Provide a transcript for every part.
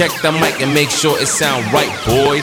Check the mic and make sure it sound right, boys.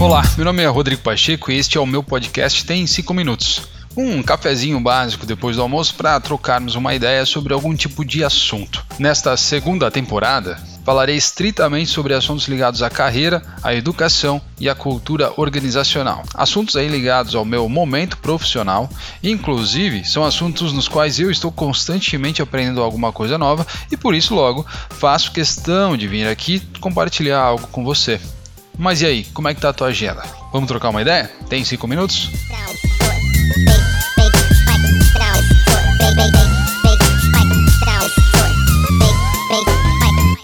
Olá, meu nome é Rodrigo Pacheco e este é o meu podcast Tem 5 Minutos. Um cafezinho básico depois do almoço para trocarmos uma ideia sobre algum tipo de assunto. Nesta segunda temporada, falarei estritamente sobre assuntos ligados à carreira, à educação e à cultura organizacional. Assuntos aí ligados ao meu momento profissional, inclusive são assuntos nos quais eu estou constantemente aprendendo alguma coisa nova e por isso logo faço questão de vir aqui compartilhar algo com você. Mas e aí, como é que tá a tua agenda? Vamos trocar uma ideia? Tem cinco minutos?